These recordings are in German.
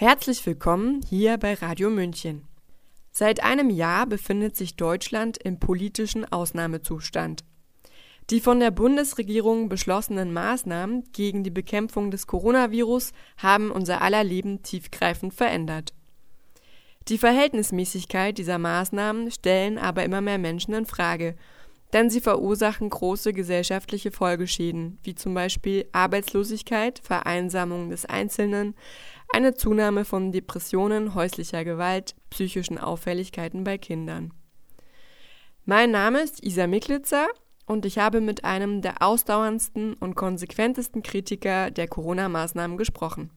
Herzlich willkommen hier bei Radio München. Seit einem Jahr befindet sich Deutschland im politischen Ausnahmezustand. Die von der Bundesregierung beschlossenen Maßnahmen gegen die Bekämpfung des Coronavirus haben unser aller Leben tiefgreifend verändert. Die Verhältnismäßigkeit dieser Maßnahmen stellen aber immer mehr Menschen in Frage denn sie verursachen große gesellschaftliche Folgeschäden, wie zum Beispiel Arbeitslosigkeit, Vereinsamung des Einzelnen, eine Zunahme von Depressionen, häuslicher Gewalt, psychischen Auffälligkeiten bei Kindern. Mein Name ist Isa Miklitzer und ich habe mit einem der ausdauerndsten und konsequentesten Kritiker der Corona-Maßnahmen gesprochen.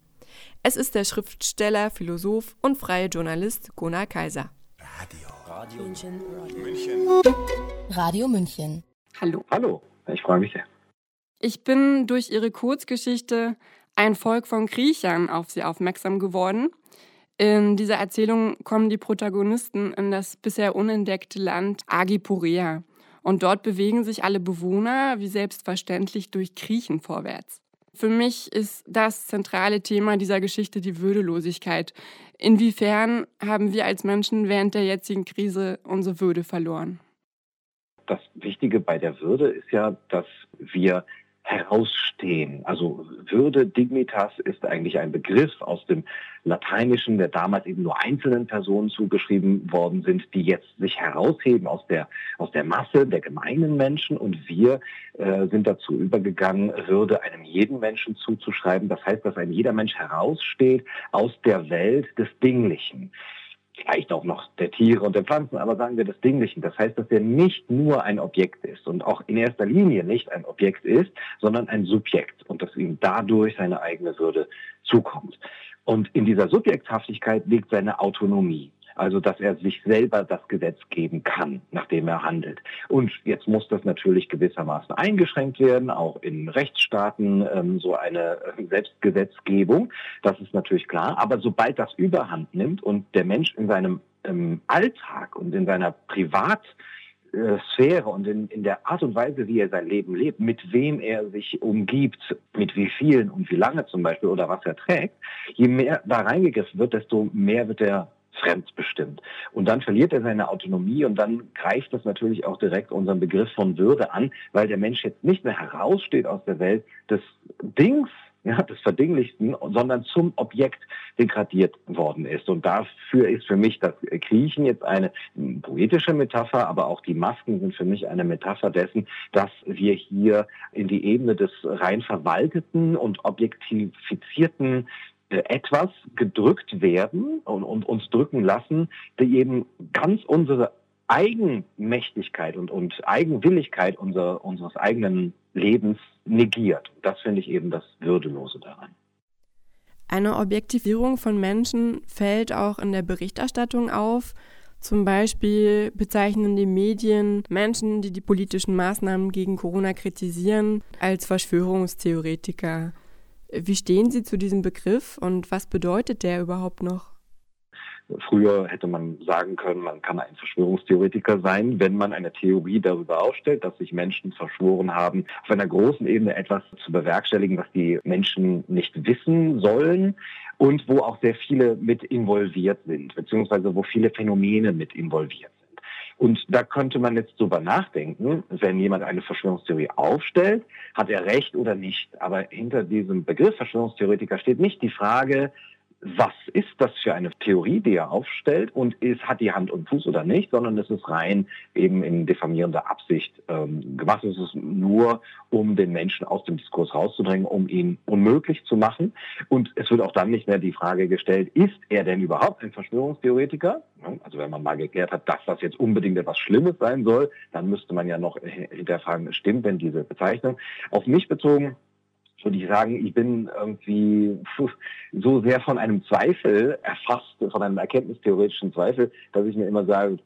Es ist der Schriftsteller, Philosoph und freie Journalist Gunnar Kaiser. Radio. Radio München. München. Radio München. Hallo. Hallo, ich freue mich sehr. Ich bin durch Ihre Kurzgeschichte Ein Volk von Kriechern auf Sie aufmerksam geworden. In dieser Erzählung kommen die Protagonisten in das bisher unentdeckte Land Agipurea. Und dort bewegen sich alle Bewohner wie selbstverständlich durch Kriechen vorwärts. Für mich ist das zentrale Thema dieser Geschichte die Würdelosigkeit. Inwiefern haben wir als Menschen während der jetzigen Krise unsere Würde verloren? Das Wichtige bei der Würde ist ja, dass wir herausstehen. Also Würde, Dignitas ist eigentlich ein Begriff aus dem Lateinischen, der damals eben nur einzelnen Personen zugeschrieben worden sind, die jetzt sich herausheben aus der, aus der Masse der gemeinen Menschen. Und wir äh, sind dazu übergegangen, Würde einem jeden Menschen zuzuschreiben. Das heißt, dass ein jeder Mensch heraussteht aus der Welt des Dinglichen vielleicht auch noch der Tiere und der Pflanzen, aber sagen wir des Dinglichen. Das heißt, dass er nicht nur ein Objekt ist und auch in erster Linie nicht ein Objekt ist, sondern ein Subjekt und dass ihm dadurch seine eigene Würde zukommt. Und in dieser Subjekthaftigkeit liegt seine Autonomie. Also, dass er sich selber das Gesetz geben kann, nachdem er handelt. Und jetzt muss das natürlich gewissermaßen eingeschränkt werden, auch in Rechtsstaaten ähm, so eine äh, Selbstgesetzgebung. Das ist natürlich klar. Aber sobald das Überhand nimmt und der Mensch in seinem ähm, Alltag und in seiner Privat Sphäre und in, in der Art und Weise, wie er sein Leben lebt, mit wem er sich umgibt, mit wie vielen und wie lange zum Beispiel oder was er trägt, je mehr da reingegriffen wird, desto mehr wird er fremdbestimmt. Und dann verliert er seine Autonomie und dann greift das natürlich auch direkt unseren Begriff von Würde an, weil der Mensch jetzt nicht mehr heraussteht aus der Welt des Dings, ja, des Verdinglichsten, sondern zum Objekt degradiert worden ist. Und dafür ist für mich das Kriechen jetzt eine poetische Metapher, aber auch die Masken sind für mich eine Metapher dessen, dass wir hier in die Ebene des rein verwalteten und objektifizierten etwas gedrückt werden und, und uns drücken lassen, die eben ganz unsere Eigenmächtigkeit und, und Eigenwilligkeit unser, unseres eigenen Lebens negiert. Das finde ich eben das Würdelose daran. Eine Objektivierung von Menschen fällt auch in der Berichterstattung auf. Zum Beispiel bezeichnen die Medien Menschen, die die politischen Maßnahmen gegen Corona kritisieren, als Verschwörungstheoretiker. Wie stehen Sie zu diesem Begriff und was bedeutet der überhaupt noch? Früher hätte man sagen können, man kann ein Verschwörungstheoretiker sein, wenn man eine Theorie darüber aufstellt, dass sich Menschen verschworen haben, auf einer großen Ebene etwas zu bewerkstelligen, was die Menschen nicht wissen sollen und wo auch sehr viele mit involviert sind, beziehungsweise wo viele Phänomene mit involviert. Und da könnte man jetzt drüber nachdenken, wenn jemand eine Verschwörungstheorie aufstellt, hat er recht oder nicht. Aber hinter diesem Begriff Verschwörungstheoretiker steht nicht die Frage, was ist das für eine Theorie, die er aufstellt und ist, hat die Hand und Fuß oder nicht, sondern es ist rein eben in diffamierender Absicht ähm, gemacht. Es ist nur, um den Menschen aus dem Diskurs rauszudrängen, um ihn unmöglich zu machen. Und es wird auch dann nicht mehr die Frage gestellt, ist er denn überhaupt ein Verschwörungstheoretiker? Also wenn man mal geklärt hat, dass das jetzt unbedingt etwas Schlimmes sein soll, dann müsste man ja noch hinterfragen, stimmt denn diese Bezeichnung? Auf mich bezogen würde ich sagen, ich bin irgendwie so sehr von einem Zweifel erfasst, von einem erkenntnistheoretischen Zweifel, dass ich mir immer sage,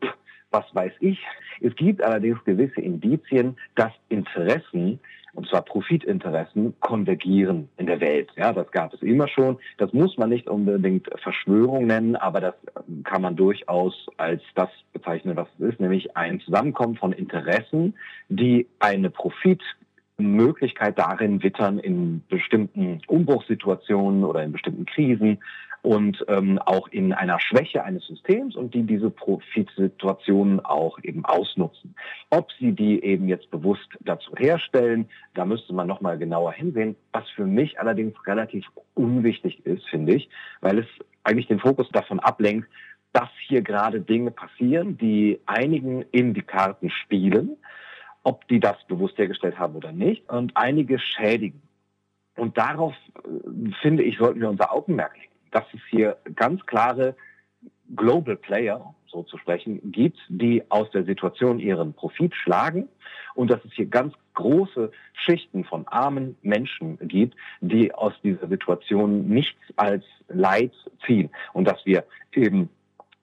was weiß ich. Es gibt allerdings gewisse Indizien, dass Interessen, und zwar Profitinteressen, konvergieren in der Welt. Ja, das gab es immer schon. Das muss man nicht unbedingt Verschwörung nennen, aber das kann man durchaus als das bezeichnen, was es ist, nämlich ein Zusammenkommen von Interessen, die eine Profit Möglichkeit darin wittern, in bestimmten Umbruchssituationen oder in bestimmten Krisen und ähm, auch in einer Schwäche eines Systems und die diese Profitsituationen auch eben ausnutzen. Ob sie die eben jetzt bewusst dazu herstellen, da müsste man nochmal genauer hinsehen, was für mich allerdings relativ unwichtig ist, finde ich, weil es eigentlich den Fokus davon ablenkt, dass hier gerade Dinge passieren, die einigen in die Karten spielen, ob die das bewusst hergestellt haben oder nicht, und einige schädigen. Und darauf, äh, finde ich, sollten wir unser Augenmerk legen, dass es hier ganz klare Global Player, so zu sprechen, gibt, die aus der Situation ihren Profit schlagen. Und dass es hier ganz große Schichten von armen Menschen gibt, die aus dieser Situation nichts als Leid ziehen. Und dass wir eben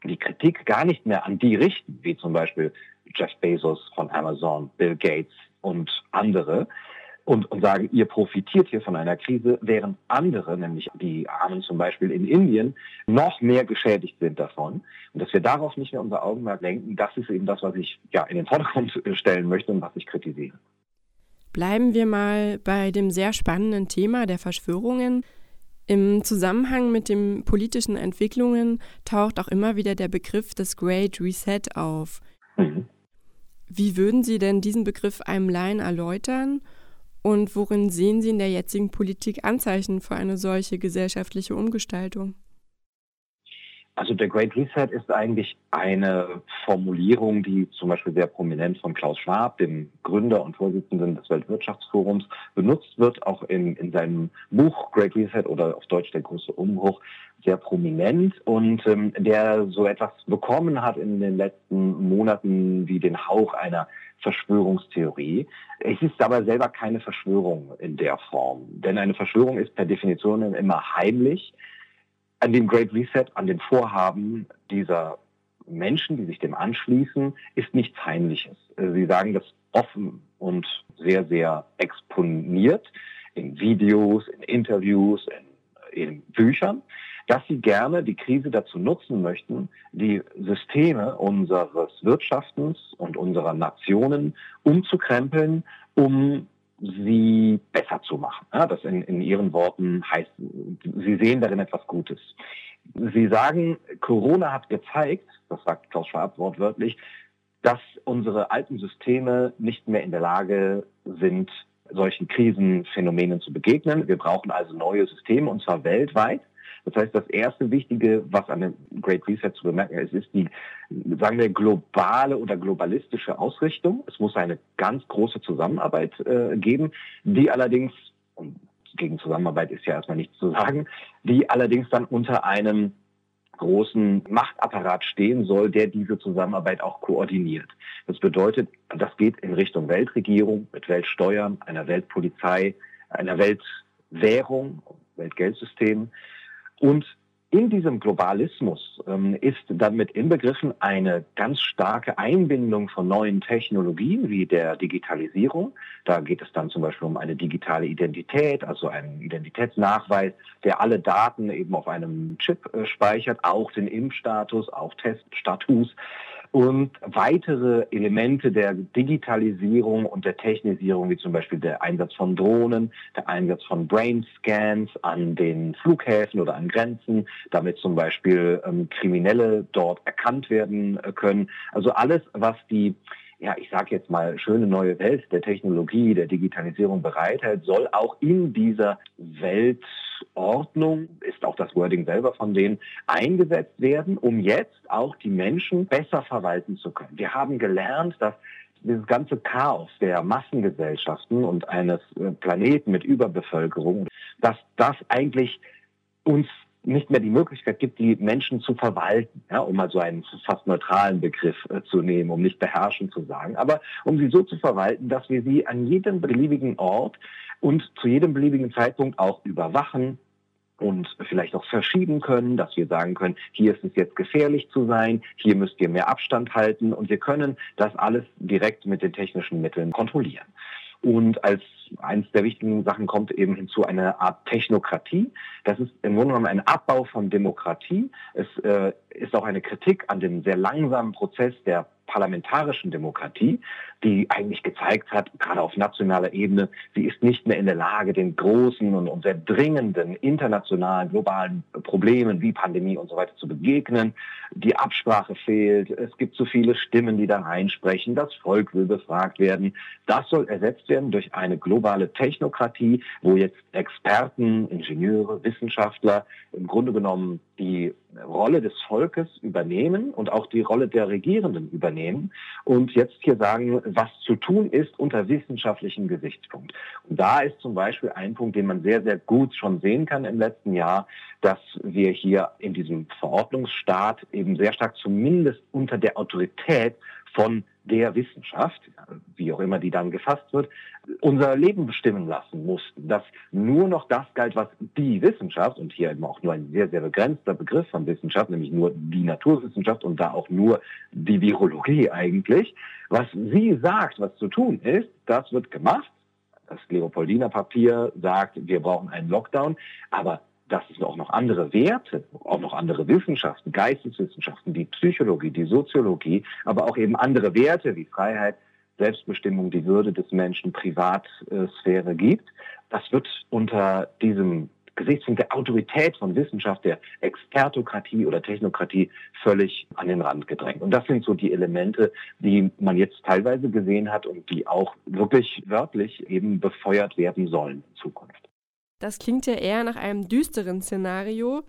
die Kritik gar nicht mehr an die richten, wie zum Beispiel Jeff Bezos von Amazon, Bill Gates und andere, und, und sagen, ihr profitiert hier von einer Krise, während andere, nämlich die Armen zum Beispiel in Indien, noch mehr geschädigt sind davon. Und dass wir darauf nicht mehr unser Augenmerk lenken, das ist eben das, was ich ja in den Vordergrund stellen möchte und was ich kritisiere. Bleiben wir mal bei dem sehr spannenden Thema der Verschwörungen. Im Zusammenhang mit den politischen Entwicklungen taucht auch immer wieder der Begriff des Great Reset auf. Mhm. Wie würden Sie denn diesen Begriff einem Laien erläutern? Und worin sehen Sie in der jetzigen Politik Anzeichen für eine solche gesellschaftliche Umgestaltung? Also der Great Reset ist eigentlich eine Formulierung, die zum Beispiel sehr prominent von Klaus Schwab, dem Gründer und Vorsitzenden des Weltwirtschaftsforums, benutzt wird, auch in, in seinem Buch Great Reset oder auf Deutsch der große Umbruch, sehr prominent. Und ähm, der so etwas bekommen hat in den letzten Monaten wie den Hauch einer Verschwörungstheorie. Es ist aber selber keine Verschwörung in der Form, denn eine Verschwörung ist per Definition immer heimlich an dem Great Reset, an den Vorhaben dieser Menschen, die sich dem anschließen, ist nichts Heimliches. Äh, sie sagen das offen und sehr, sehr exponiert in Videos, in Interviews, in, in Büchern, dass sie gerne die Krise dazu nutzen möchten, die Systeme unseres Wirtschaftens und unserer Nationen umzukrempeln, um sie besser zu machen. Ja, das in, in Ihren Worten heißt, Sie sehen darin etwas Gutes. Sie sagen, Corona hat gezeigt, das sagt Klaus Schwab wortwörtlich, dass unsere alten Systeme nicht mehr in der Lage sind, solchen Krisenphänomenen zu begegnen. Wir brauchen also neue Systeme, und zwar weltweit. Das heißt, das erste Wichtige, was an dem Great Reset zu bemerken ist, ist die, sagen wir, globale oder globalistische Ausrichtung. Es muss eine ganz große Zusammenarbeit äh, geben, die allerdings, und gegen Zusammenarbeit ist ja erstmal nichts zu sagen, die allerdings dann unter einem großen Machtapparat stehen soll, der diese Zusammenarbeit auch koordiniert. Das bedeutet, das geht in Richtung Weltregierung mit Weltsteuern, einer Weltpolizei, einer Weltwährung, Weltgeldsystem. Und in diesem Globalismus ähm, ist damit inbegriffen eine ganz starke Einbindung von neuen Technologien wie der Digitalisierung. Da geht es dann zum Beispiel um eine digitale Identität, also einen Identitätsnachweis, der alle Daten eben auf einem Chip äh, speichert, auch den Impfstatus, auch Teststatus und weitere Elemente der Digitalisierung und der Technisierung, wie zum Beispiel der Einsatz von Drohnen, der Einsatz von Brainscans an den Flughäfen oder an Grenzen, damit zum Beispiel ähm, Kriminelle dort erkannt werden äh, können. Also alles, was die ja, ich sage jetzt mal, schöne neue Welt der Technologie, der Digitalisierung bereithält, soll auch in dieser Weltordnung, ist auch das Wording selber von denen, eingesetzt werden, um jetzt auch die Menschen besser verwalten zu können. Wir haben gelernt, dass dieses ganze Chaos der Massengesellschaften und eines äh, Planeten mit Überbevölkerung, dass das eigentlich uns nicht mehr die Möglichkeit gibt, die Menschen zu verwalten, ja, um mal so einen fast neutralen Begriff äh, zu nehmen, um nicht beherrschen zu sagen, aber um sie so zu verwalten, dass wir sie an jedem beliebigen Ort und zu jedem beliebigen Zeitpunkt auch überwachen und vielleicht auch verschieben können, dass wir sagen können, hier ist es jetzt gefährlich zu sein, hier müsst ihr mehr Abstand halten und wir können das alles direkt mit den technischen Mitteln kontrollieren. Und als eins der wichtigen Sachen kommt eben hinzu eine Art Technokratie. Das ist im Grunde genommen ein Abbau von Demokratie. Es äh, ist auch eine Kritik an dem sehr langsamen Prozess der parlamentarischen Demokratie, die eigentlich gezeigt hat, gerade auf nationaler Ebene, sie ist nicht mehr in der Lage, den großen und, sehr dringenden internationalen, globalen Problemen wie Pandemie und so weiter zu begegnen. Die Absprache fehlt. Es gibt zu viele Stimmen, die da reinsprechen. Das Volk will befragt werden. Das soll ersetzt werden durch eine globale Technokratie, wo jetzt Experten, Ingenieure, Wissenschaftler im Grunde genommen die Rolle des Volkes übernehmen und auch die Rolle der Regierenden übernehmen und jetzt hier sagen, was zu tun ist unter wissenschaftlichem Gesichtspunkt. Und da ist zum Beispiel ein Punkt, den man sehr, sehr gut schon sehen kann im letzten Jahr, dass wir hier in diesem Verordnungsstaat eben sehr stark zumindest unter der Autorität von der Wissenschaft, wie auch immer die dann gefasst wird, unser Leben bestimmen lassen mussten. Dass nur noch das galt, was die Wissenschaft, und hier eben auch nur ein sehr, sehr begrenzter Begriff von Wissenschaft, nämlich nur die Naturwissenschaft und da auch nur die Virologie eigentlich, was sie sagt, was zu tun ist, das wird gemacht. Das Leopoldiner Papier sagt, wir brauchen einen Lockdown, aber dass es auch noch andere Werte, auch noch andere Wissenschaften, Geisteswissenschaften, die Psychologie, die Soziologie, aber auch eben andere Werte wie Freiheit, Selbstbestimmung, die Würde des Menschen, Privatsphäre gibt. Das wird unter diesem Gesichtspunkt der Autorität von Wissenschaft, der Expertokratie oder Technokratie völlig an den Rand gedrängt. Und das sind so die Elemente, die man jetzt teilweise gesehen hat und die auch wirklich wörtlich eben befeuert werden sollen in Zukunft. Das klingt ja eher nach einem düsteren Szenario.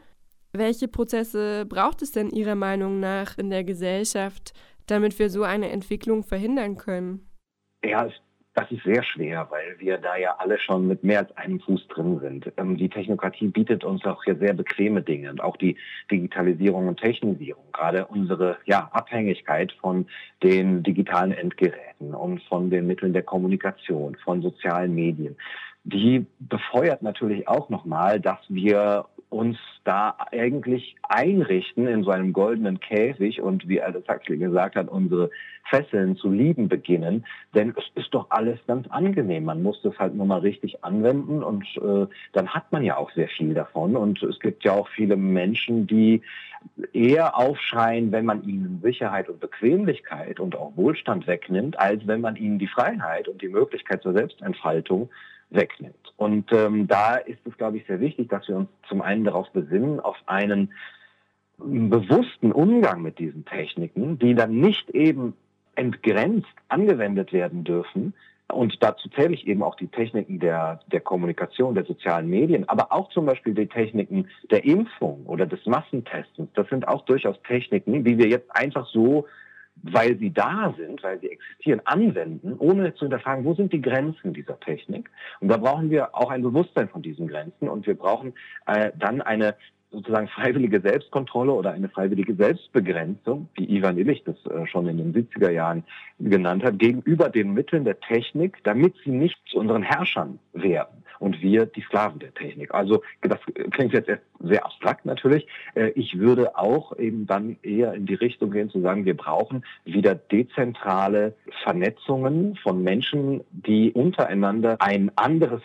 Welche Prozesse braucht es denn Ihrer Meinung nach in der Gesellschaft, damit wir so eine Entwicklung verhindern können? Ja, das ist sehr schwer, weil wir da ja alle schon mit mehr als einem Fuß drin sind. Ähm, die Technokratie bietet uns auch hier sehr bequeme Dinge und auch die Digitalisierung und Technisierung, gerade unsere ja, Abhängigkeit von den digitalen Endgeräten und von den Mitteln der Kommunikation, von sozialen Medien die befeuert natürlich auch nochmal, dass wir uns da eigentlich einrichten in so einem goldenen Käfig und wie Aldous Huxley gesagt hat, unsere Fesseln zu lieben beginnen. Denn es ist doch alles ganz angenehm. Man muss das halt nur mal richtig anwenden und äh, dann hat man ja auch sehr viel davon. Und es gibt ja auch viele Menschen, die eher aufschreien, wenn man ihnen Sicherheit und Bequemlichkeit und auch Wohlstand wegnimmt, als wenn man ihnen die Freiheit und die Möglichkeit zur Selbstentfaltung wegnimmt. Und ähm, da ist es, glaube ich, sehr wichtig, dass wir uns zum einen darauf besinnen, auf einen bewussten Umgang mit diesen Techniken, die dann nicht eben entgrenzt angewendet werden dürfen. Und dazu zähle ich eben auch die Techniken der, der Kommunikation, der sozialen Medien, aber auch zum Beispiel die Techniken der Impfung oder des Massentestens. Das sind auch durchaus Techniken, die wir jetzt einfach so weil sie da sind, weil sie existieren, anwenden, ohne zu hinterfragen, wo sind die Grenzen dieser Technik. Und da brauchen wir auch ein Bewusstsein von diesen Grenzen und wir brauchen äh, dann eine sozusagen freiwillige Selbstkontrolle oder eine freiwillige Selbstbegrenzung, wie Ivan Illich das äh, schon in den 70er Jahren genannt hat, gegenüber den Mitteln der Technik, damit sie nicht zu unseren Herrschern werden und wir die Sklaven der Technik. Also das klingt jetzt sehr abstrakt natürlich. Äh, ich würde auch eben dann eher in die Richtung gehen zu sagen, wir brauchen wieder dezentrale Vernetzungen von Menschen, die untereinander ein anderes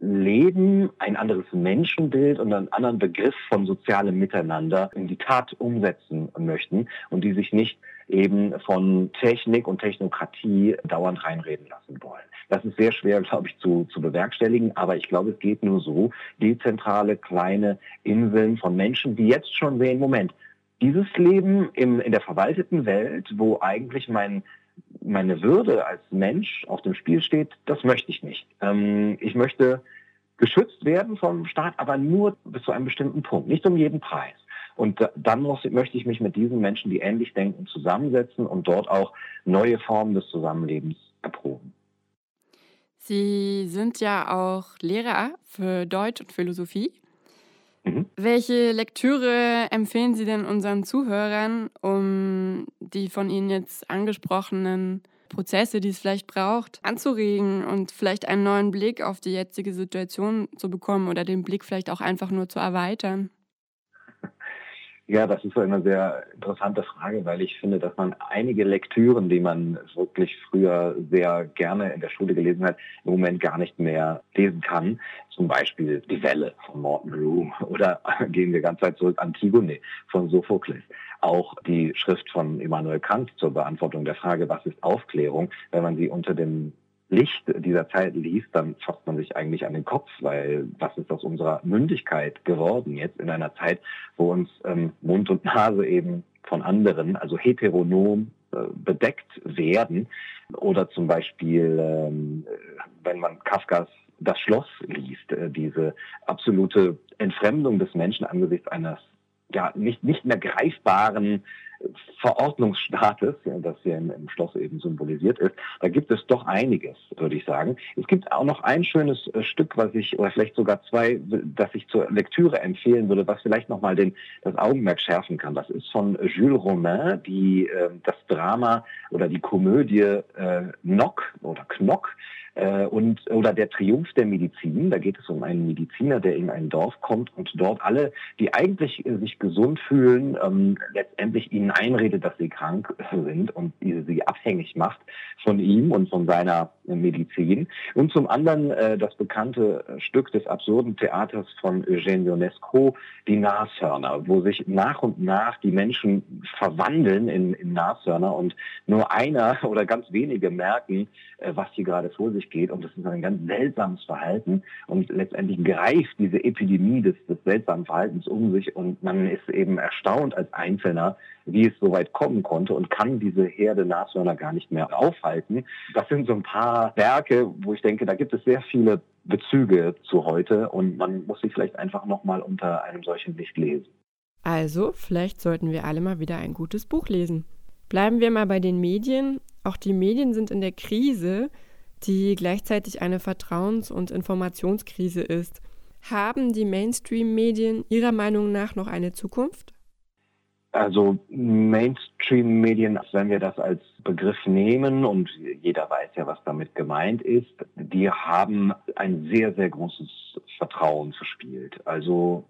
Leben, ein anderes Menschenbild und einen anderen Begriff von sozialem Miteinander in die Tat umsetzen möchten und die sich nicht eben von Technik und Technokratie dauernd reinreden lassen wollen. Das ist sehr schwer, glaube ich, zu, zu bewerkstelligen, aber ich glaube, es geht nur so. Dezentrale kleine Inseln von Menschen, die jetzt schon sehen, Moment, dieses Leben im, in der verwalteten Welt, wo eigentlich mein meine Würde als Mensch auf dem Spiel steht, das möchte ich nicht. Ähm, ich möchte geschützt werden vom Staat, aber nur bis zu einem bestimmten Punkt, nicht um jeden Preis. Und dann möchte ich mich mit diesen Menschen, die ähnlich denken, zusammensetzen und dort auch neue Formen des Zusammenlebens erproben. Sie sind ja auch Lehrer für Deutsch und Philosophie. Mhm. Welche Lektüre empfehlen Sie denn unseren Zuhörern, um die von Ihnen jetzt angesprochenen Prozesse, die es vielleicht braucht, anzuregen und vielleicht einen neuen Blick auf die jetzige Situation zu bekommen oder den Blick vielleicht auch einfach nur zu erweitern? Ja, das ist eine sehr interessante Frage, weil ich finde, dass man einige Lektüren, die man wirklich früher sehr gerne in der Schule gelesen hat, im Moment gar nicht mehr lesen kann. Zum Beispiel Die Welle von Morton Rue oder gehen wir ganz weit zurück, Antigone von Sophokles. Auch die Schrift von Immanuel Kant zur Beantwortung der Frage, was ist Aufklärung, wenn man sie unter dem Licht dieser Zeit liest, dann fasst man sich eigentlich an den Kopf, weil was ist aus unserer Mündigkeit geworden jetzt in einer Zeit, wo uns ähm, Mund und Nase eben von anderen, also heteronom äh, bedeckt werden. Oder zum Beispiel, ähm, wenn man Kafkas Das Schloss liest, äh, diese absolute Entfremdung des Menschen angesichts eines ja nicht, nicht mehr greifbaren Verordnungsstaates, ja, das hier im, im, Schloss eben symbolisiert ist, da gibt es doch einiges, würde ich sagen. Es gibt auch noch ein schönes äh, Stück, was ich, oder vielleicht sogar zwei, das ich zur Lektüre empfehlen würde, was vielleicht nochmal das Augenmerk schärfen kann. Das ist von Jules Romain, die, äh, das Drama oder die Komödie äh, Knock oder Knock, äh, und oder der Triumph der Medizin. Da geht es um einen Mediziner, der in ein Dorf kommt und dort alle, die eigentlich äh, sich gesund fühlen, ähm, letztendlich ihnen einredet, dass sie krank sind und sie, sie abhängig macht von ihm und von seiner Medizin. Und zum anderen äh, das bekannte Stück des absurden Theaters von Eugène Ionesco, die Nashörner, wo sich nach und nach die Menschen verwandeln in, in Nashörner und nur einer oder ganz wenige merken, äh, was hier gerade vor sich geht. Und das ist ein ganz seltsames Verhalten. Und letztendlich greift diese Epidemie des, des seltsamen Verhaltens um sich und man ist eben erstaunt als Einzelner, wie es so weit kommen konnte und kann diese Herde Nashörner gar nicht mehr aufhalten. Das sind so ein paar Werke, wo ich denke, da gibt es sehr viele Bezüge zu heute und man muss sie vielleicht einfach nochmal unter einem solchen Licht lesen. Also, vielleicht sollten wir alle mal wieder ein gutes Buch lesen. Bleiben wir mal bei den Medien. Auch die Medien sind in der Krise, die gleichzeitig eine Vertrauens- und Informationskrise ist. Haben die Mainstream-Medien Ihrer Meinung nach noch eine Zukunft? Also Mainstream-Medien, wenn wir das als Begriff nehmen und jeder weiß ja, was damit gemeint ist, die haben ein sehr, sehr großes Vertrauen verspielt. Also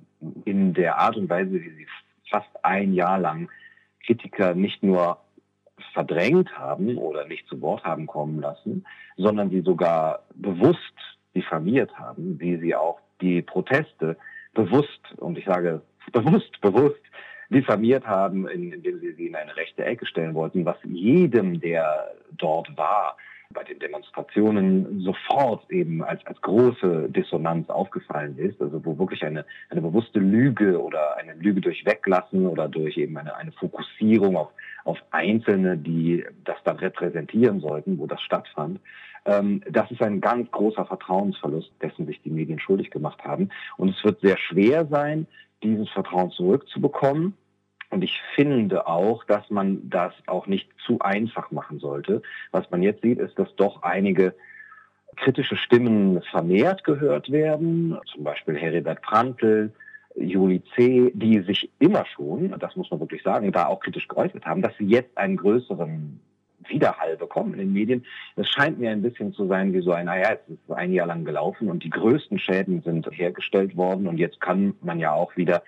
in der Art und Weise, wie sie fast ein Jahr lang Kritiker nicht nur verdrängt haben oder nicht zu Wort haben kommen lassen, sondern sie sogar bewusst diffamiert haben, wie sie auch die Proteste bewusst, und ich sage bewusst, bewusst diffamiert haben, indem sie sie in eine rechte Ecke stellen wollten, was jedem, der dort war, bei den Demonstrationen sofort eben als, als große Dissonanz aufgefallen ist, also wo wirklich eine, eine bewusste Lüge oder eine Lüge durch Weglassen oder durch eben eine, eine Fokussierung auf, auf Einzelne, die das dann repräsentieren sollten, wo das stattfand, ähm, das ist ein ganz großer Vertrauensverlust, dessen sich die Medien schuldig gemacht haben. Und es wird sehr schwer sein, dieses Vertrauen zurückzubekommen. Und ich finde auch, dass man das auch nicht zu einfach machen sollte. Was man jetzt sieht, ist, dass doch einige kritische Stimmen vermehrt gehört werden, zum Beispiel Heribert Prantl, Juli C., die sich immer schon, das muss man wirklich sagen, da auch kritisch geäußert haben, dass sie jetzt einen größeren Widerhall bekommen in den Medien. Es scheint mir ein bisschen zu sein wie so ein, naja, es ist ein Jahr lang gelaufen und die größten Schäden sind hergestellt worden und jetzt kann man ja auch wieder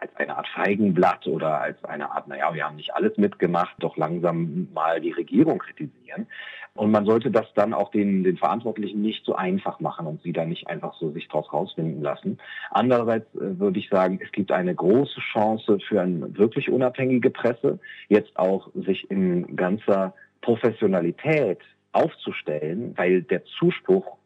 als eine Art Feigenblatt oder als eine Art, naja, wir haben nicht alles mitgemacht, doch langsam mal die Regierung kritisieren. Und man sollte das dann auch den, den Verantwortlichen nicht so einfach machen und sie da nicht einfach so sich draus rausfinden lassen. Andererseits äh, würde ich sagen, es gibt eine große Chance für eine wirklich unabhängige Presse, jetzt auch sich in ganzer Professionalität aufzustellen, weil der Zuspruch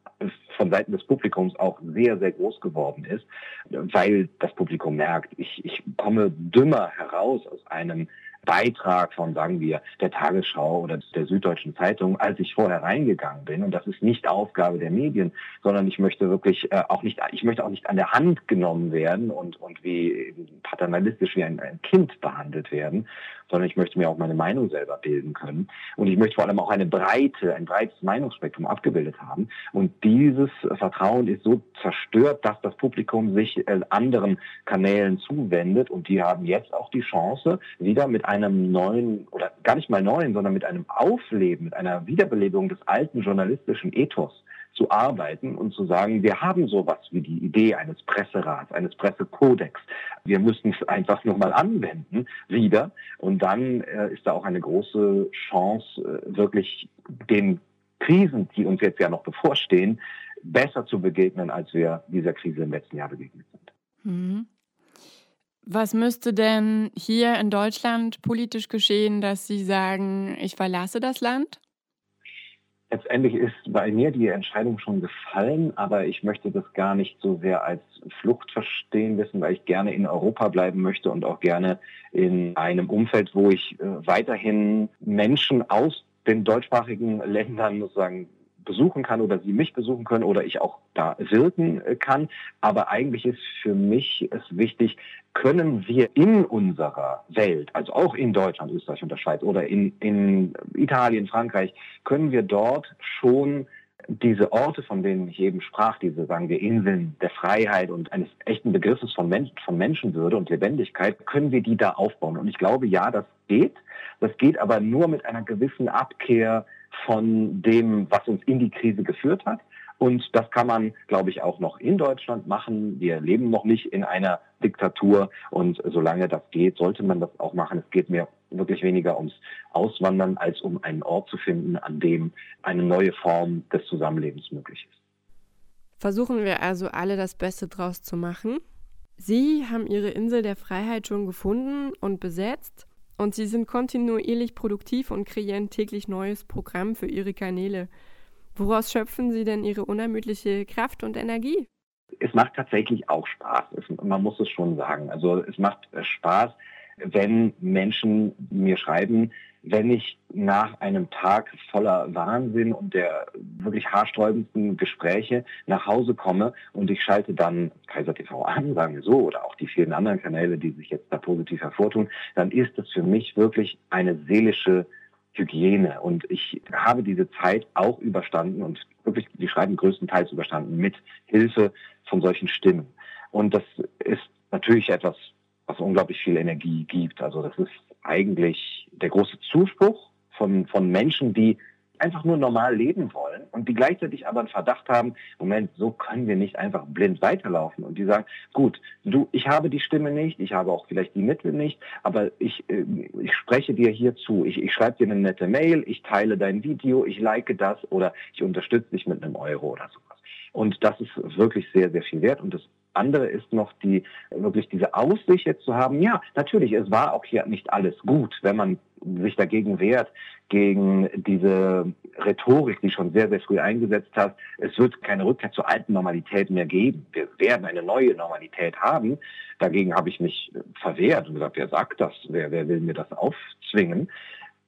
von Seiten des Publikums auch sehr, sehr groß geworden ist, weil das Publikum merkt, ich, ich komme dümmer heraus aus einem Beitrag von, sagen wir, der Tagesschau oder der Süddeutschen Zeitung, als ich vorher reingegangen bin. Und das ist nicht Aufgabe der Medien, sondern ich möchte wirklich äh, auch nicht, ich möchte auch nicht an der Hand genommen werden und, und wie paternalistisch wie ein, ein Kind behandelt werden, sondern ich möchte mir auch meine Meinung selber bilden können. Und ich möchte vor allem auch eine breite, ein breites Meinungsspektrum abgebildet haben. Und dieses Vertrauen ist so zerstört, dass das Publikum sich äh, anderen Kanälen zuwendet. Und die haben jetzt auch die Chance, wieder mit neuen oder gar nicht mal neuen, sondern mit einem Aufleben, mit einer Wiederbelebung des alten journalistischen Ethos zu arbeiten und zu sagen, wir haben sowas wie die Idee eines Presserats, eines Pressekodex. Wir müssen es einfach nur mal anwenden wieder. Und dann äh, ist da auch eine große Chance, äh, wirklich den Krisen, die uns jetzt ja noch bevorstehen, besser zu begegnen, als wir dieser Krise im letzten Jahr begegnet sind. Mhm. Was müsste denn hier in Deutschland politisch geschehen, dass Sie sagen, ich verlasse das Land? Letztendlich ist bei mir die Entscheidung schon gefallen, aber ich möchte das gar nicht so sehr als Flucht verstehen wissen, weil ich gerne in Europa bleiben möchte und auch gerne in einem Umfeld, wo ich äh, weiterhin Menschen aus den deutschsprachigen Ländern sozusagen besuchen kann oder sie mich besuchen können oder ich auch da wirken äh, kann. Aber eigentlich ist für mich es wichtig, können wir in unserer Welt, also auch in Deutschland, Österreich und der Schweiz oder in, in Italien, Frankreich, können wir dort schon diese Orte, von denen ich eben sprach, diese, sagen wir, Inseln der Freiheit und eines echten Begriffes von, Men von Menschenwürde und Lebendigkeit, können wir die da aufbauen. Und ich glaube, ja, das geht. Das geht aber nur mit einer gewissen Abkehr von dem, was uns in die Krise geführt hat. Und das kann man, glaube ich, auch noch in Deutschland machen. Wir leben noch nicht in einer Diktatur und solange das geht, sollte man das auch machen. Es geht mir wirklich weniger ums Auswandern als um einen Ort zu finden, an dem eine neue Form des Zusammenlebens möglich ist. Versuchen wir also alle das Beste draus zu machen. Sie haben Ihre Insel der Freiheit schon gefunden und besetzt. Und sie sind kontinuierlich produktiv und kreieren täglich neues Programm für ihre Kanäle. Woraus schöpfen Sie denn Ihre unermüdliche Kraft und Energie? Es macht tatsächlich auch Spaß. Es, man muss es schon sagen. Also es macht äh, Spaß, wenn Menschen mir schreiben, wenn ich nach einem Tag voller Wahnsinn und der wirklich haarsträubendsten Gespräche nach Hause komme und ich schalte dann Kaiser TV an, sagen wir so, oder auch die vielen anderen Kanäle, die sich jetzt da positiv hervortun, dann ist es für mich wirklich eine seelische Hygiene. Und ich habe diese Zeit auch überstanden und wirklich, die schreiben größtenteils überstanden mit Hilfe von solchen Stimmen. Und das ist natürlich etwas, was unglaublich viel Energie gibt. Also das ist eigentlich der große Zuspruch von, von Menschen, die einfach nur normal leben wollen und die gleichzeitig aber einen Verdacht haben, Moment, so können wir nicht einfach blind weiterlaufen. Und die sagen, gut, du, ich habe die Stimme nicht, ich habe auch vielleicht die Mittel nicht, aber ich, äh, ich spreche dir hier zu. Ich, ich schreibe dir eine nette Mail, ich teile dein Video, ich like das oder ich unterstütze dich mit einem Euro oder sowas. Und das ist wirklich sehr, sehr viel wert. Und das andere ist noch die, wirklich diese Aussicht jetzt zu haben. Ja, natürlich, es war auch hier nicht alles gut, wenn man sich dagegen wehrt, gegen diese Rhetorik, die schon sehr, sehr früh eingesetzt hat. Es wird keine Rückkehr zur alten Normalität mehr geben. Wir werden eine neue Normalität haben. Dagegen habe ich mich verwehrt und gesagt, wer sagt das? Wer, wer will mir das aufzwingen?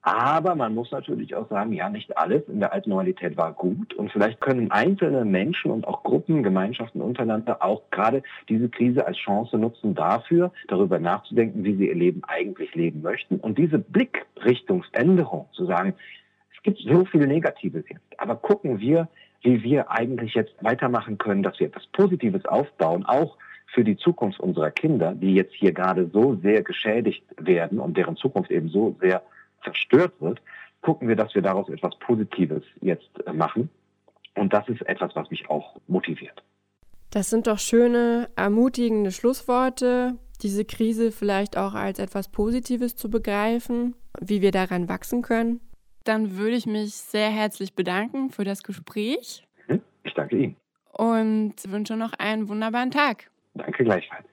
Aber man muss natürlich auch sagen, ja, nicht alles in der alten Normalität war gut. Und vielleicht können einzelne Menschen und auch Gruppen, Gemeinschaften untereinander auch gerade diese Krise als Chance nutzen dafür, darüber nachzudenken, wie sie ihr Leben eigentlich leben möchten. Und diese Blickrichtungsänderung zu sagen, es gibt so viel Negatives jetzt, aber gucken wir, wie wir eigentlich jetzt weitermachen können, dass wir etwas Positives aufbauen, auch für die Zukunft unserer Kinder, die jetzt hier gerade so sehr geschädigt werden und deren Zukunft eben so sehr zerstört wird, gucken wir, dass wir daraus etwas Positives jetzt äh, machen. Und das ist etwas, was mich auch motiviert. Das sind doch schöne, ermutigende Schlussworte, diese Krise vielleicht auch als etwas Positives zu begreifen, wie wir daran wachsen können. Dann würde ich mich sehr herzlich bedanken für das Gespräch. Mhm. Ich danke Ihnen. Und wünsche noch einen wunderbaren Tag. Danke gleichfalls.